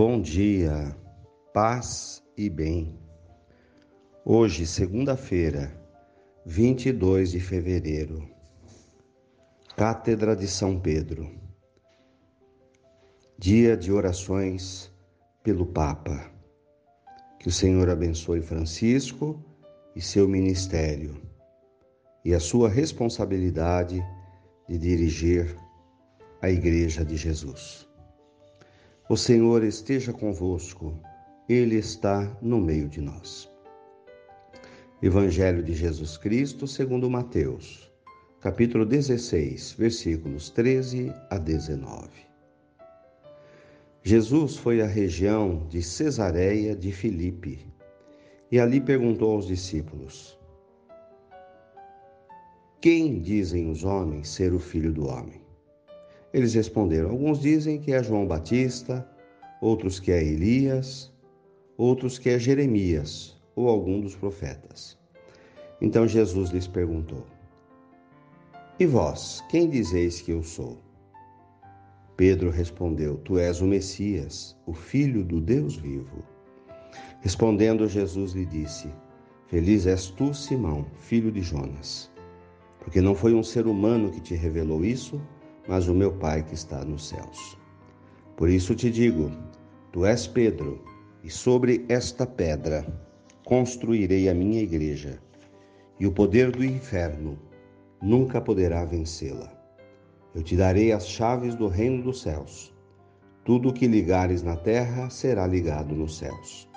Bom dia, paz e bem. Hoje, segunda-feira, 22 de fevereiro, Cátedra de São Pedro, dia de orações pelo Papa. Que o Senhor abençoe Francisco e seu ministério e a sua responsabilidade de dirigir a Igreja de Jesus. O Senhor esteja convosco, Ele está no meio de nós. Evangelho de Jesus Cristo, segundo Mateus, capítulo 16, versículos 13 a 19. Jesus foi à região de Cesareia de Filipe e ali perguntou aos discípulos: Quem dizem os homens ser o filho do homem? Eles responderam: Alguns dizem que é João Batista, outros que é Elias, outros que é Jeremias ou algum dos profetas. Então Jesus lhes perguntou: E vós, quem dizeis que eu sou? Pedro respondeu: Tu és o Messias, o Filho do Deus vivo. Respondendo Jesus lhe disse: Feliz és tu, Simão, filho de Jonas, porque não foi um ser humano que te revelou isso, mas o meu Pai que está nos céus. Por isso te digo: tu és Pedro, e sobre esta pedra construirei a minha igreja, e o poder do inferno nunca poderá vencê-la. Eu te darei as chaves do reino dos céus. Tudo o que ligares na terra será ligado nos céus.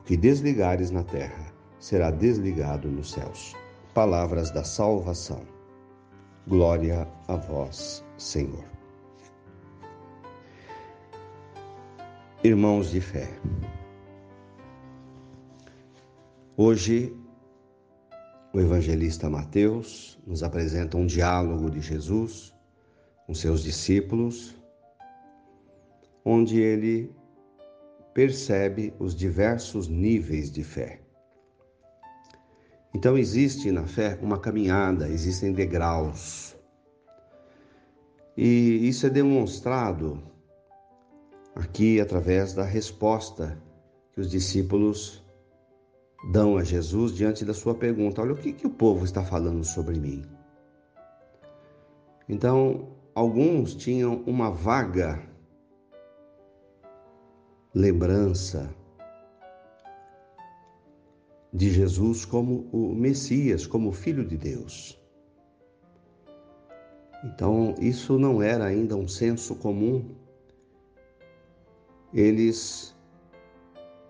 O que desligares na terra será desligado nos céus. Palavras da salvação. Glória a vós, Senhor. Irmãos de fé, hoje o evangelista Mateus nos apresenta um diálogo de Jesus com seus discípulos, onde ele percebe os diversos níveis de fé. Então, existe na fé uma caminhada, existem degraus. E isso é demonstrado aqui através da resposta que os discípulos dão a Jesus diante da sua pergunta: Olha, o que, que o povo está falando sobre mim? Então, alguns tinham uma vaga lembrança de Jesus como o Messias, como o Filho de Deus. Então, isso não era ainda um senso comum. Eles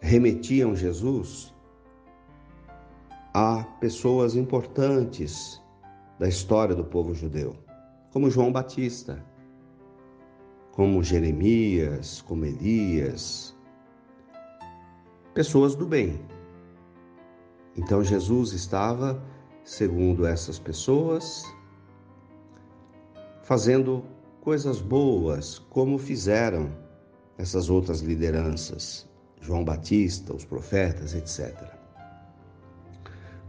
remetiam Jesus a pessoas importantes da história do povo judeu, como João Batista, como Jeremias, como Elias, pessoas do bem. Então Jesus estava, segundo essas pessoas, fazendo coisas boas, como fizeram essas outras lideranças, João Batista, os profetas, etc.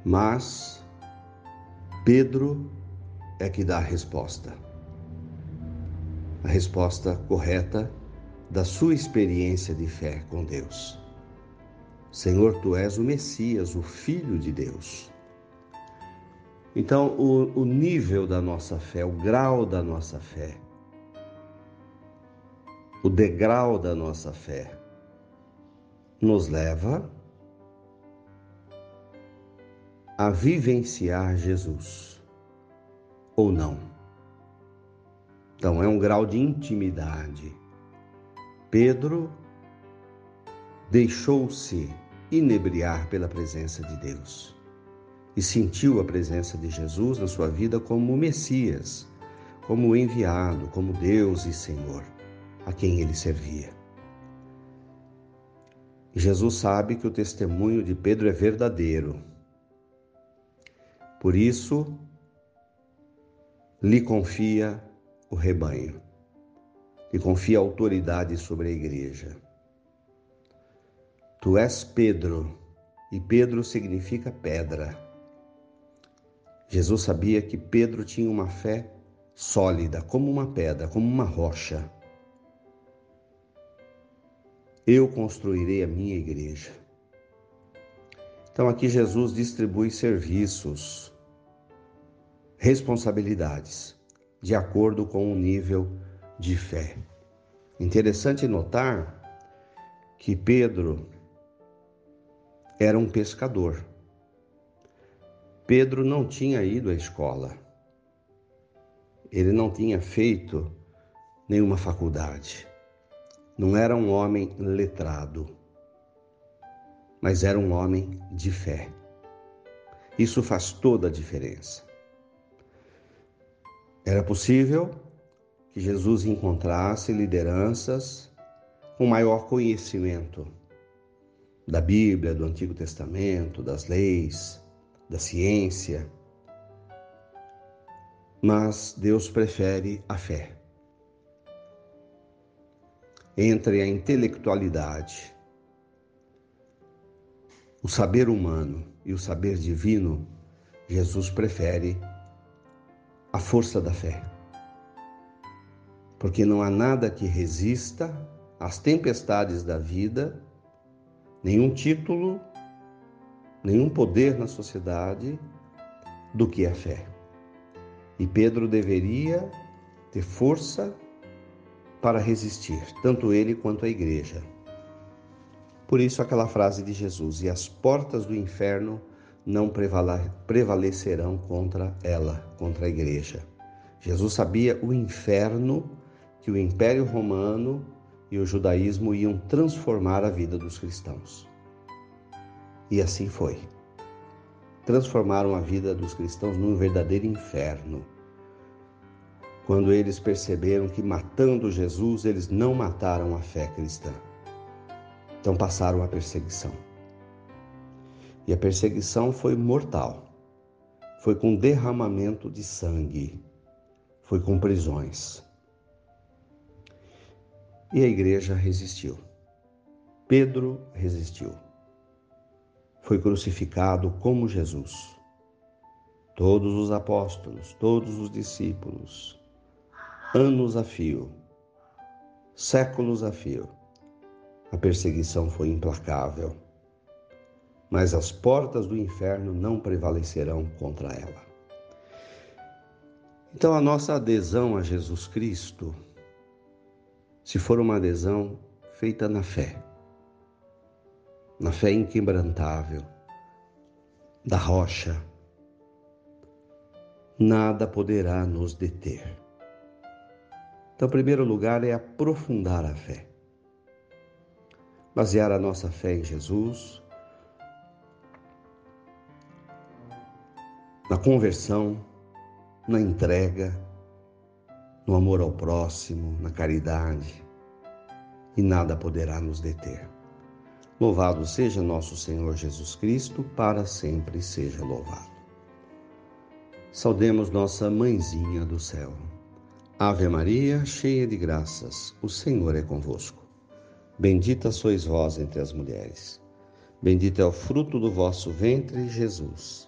Mas Pedro é que dá a resposta. A resposta correta da sua experiência de fé com Deus. Senhor, tu és o Messias, o Filho de Deus. Então, o, o nível da nossa fé, o grau da nossa fé, o degrau da nossa fé, nos leva a vivenciar Jesus ou não. Então, é um grau de intimidade. Pedro deixou-se inebriar pela presença de Deus e sentiu a presença de Jesus na sua vida como o Messias, como o enviado, como Deus e Senhor, a quem ele servia. Jesus sabe que o testemunho de Pedro é verdadeiro. Por isso, lhe confia o rebanho, lhe confia autoridade sobre a igreja. Tu és Pedro, e Pedro significa pedra. Jesus sabia que Pedro tinha uma fé sólida, como uma pedra, como uma rocha. eu construirei a minha igreja. Então aqui Jesus distribui serviços, responsabilidades, de acordo com o nível de fé. Interessante notar que Pedro era um pescador. Pedro não tinha ido à escola. Ele não tinha feito nenhuma faculdade. Não era um homem letrado mas era um homem de fé. Isso faz toda a diferença. Era possível que Jesus encontrasse lideranças com maior conhecimento da Bíblia, do Antigo Testamento, das leis, da ciência. Mas Deus prefere a fé. Entre a intelectualidade o saber humano e o saber divino, Jesus prefere a força da fé. Porque não há nada que resista às tempestades da vida, nenhum título, nenhum poder na sociedade do que a fé. E Pedro deveria ter força para resistir, tanto ele quanto a igreja. Por isso, aquela frase de Jesus: E as portas do inferno não prevalecerão contra ela, contra a igreja. Jesus sabia o inferno que o Império Romano e o judaísmo iam transformar a vida dos cristãos. E assim foi. Transformaram a vida dos cristãos num verdadeiro inferno. Quando eles perceberam que matando Jesus, eles não mataram a fé cristã. Então passaram a perseguição. E a perseguição foi mortal. Foi com derramamento de sangue. Foi com prisões. E a igreja resistiu. Pedro resistiu. Foi crucificado como Jesus. Todos os apóstolos, todos os discípulos, anos a fio, séculos a fio, a perseguição foi implacável, mas as portas do inferno não prevalecerão contra ela. Então, a nossa adesão a Jesus Cristo, se for uma adesão feita na fé, na fé inquebrantável, da rocha, nada poderá nos deter. Então, o primeiro lugar é aprofundar a fé basear a nossa fé em Jesus, na conversão, na entrega, no amor ao próximo, na caridade, e nada poderá nos deter. Louvado seja nosso Senhor Jesus Cristo, para sempre seja louvado. Saudemos nossa mãezinha do céu. Ave Maria, cheia de graças, o Senhor é convosco. Bendita sois vós entre as mulheres. Bendito é o fruto do vosso ventre, Jesus.